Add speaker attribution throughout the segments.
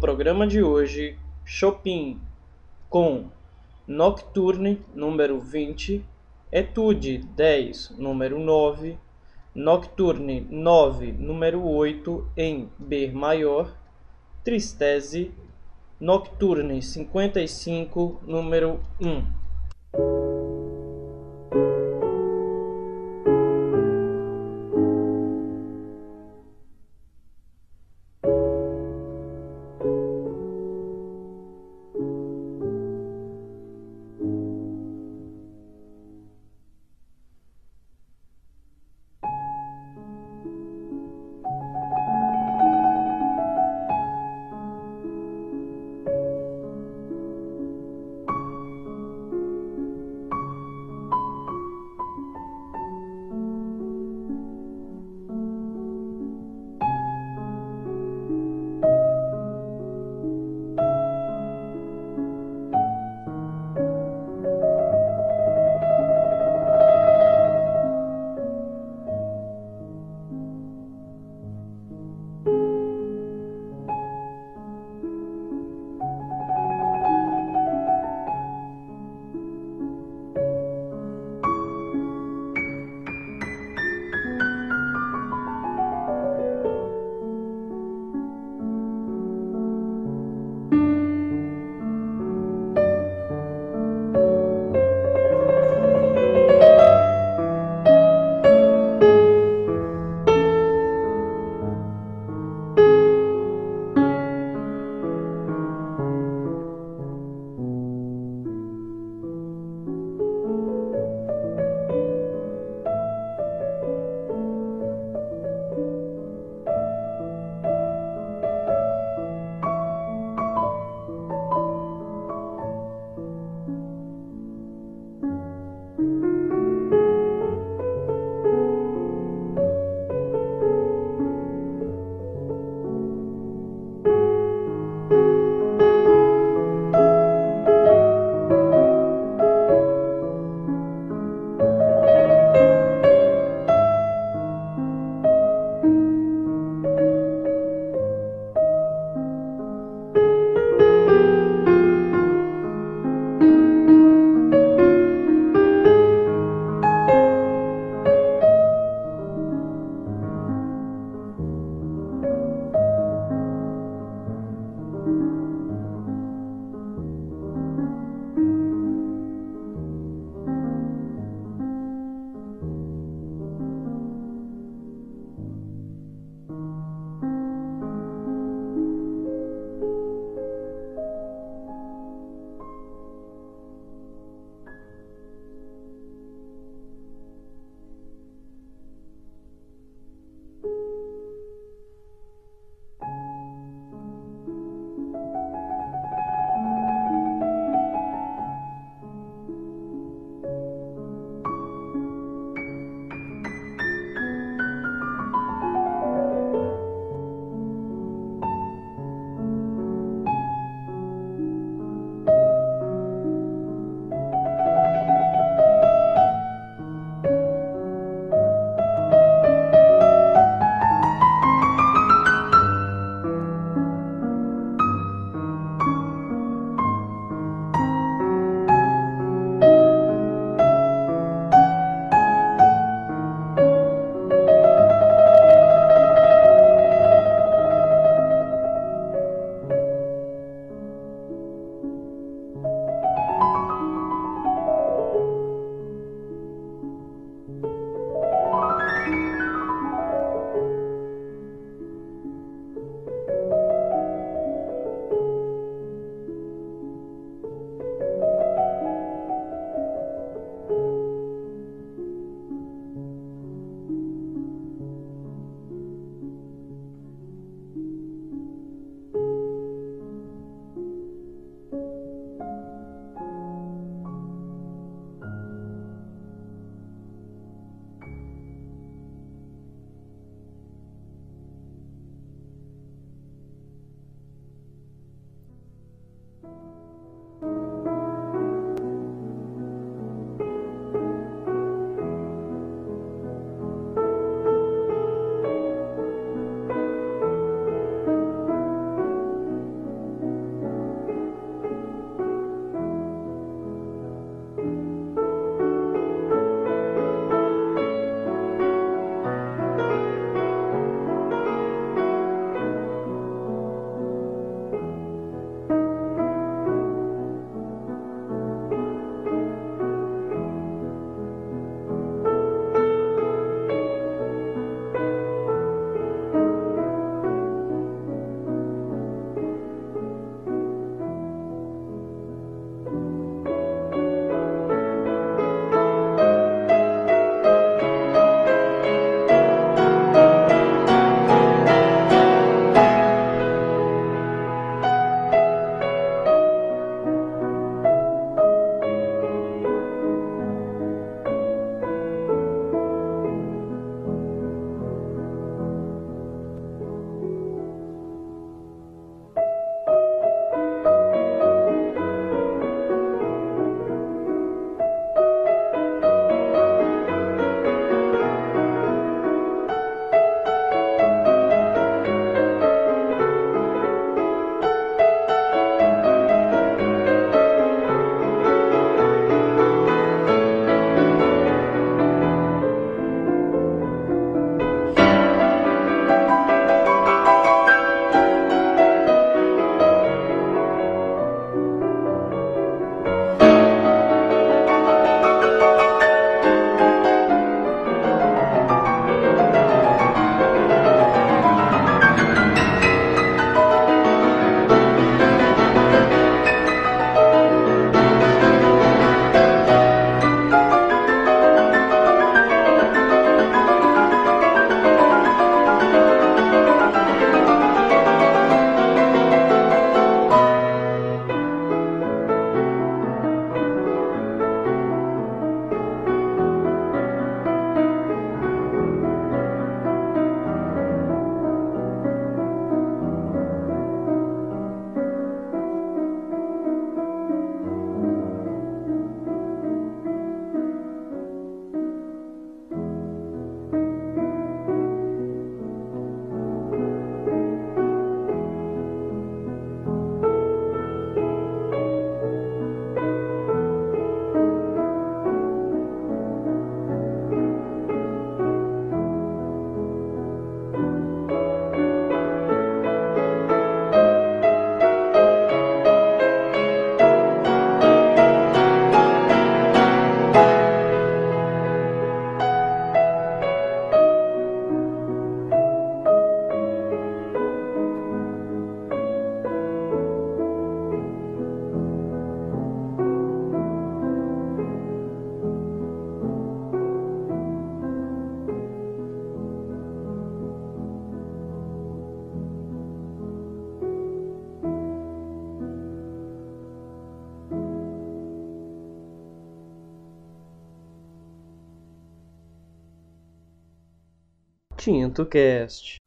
Speaker 1: Programa de hoje, Chopin com Nocturne número 20, Etude 10 número 9, Nocturne 9 número 8 em B maior, Tristese, Nocturne 55 número 1. Tinto Cast.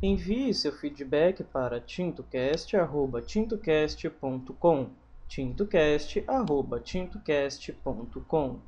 Speaker 1: Envie seu feedback para tintocast@tintocast.com. tintocast@tintocast.com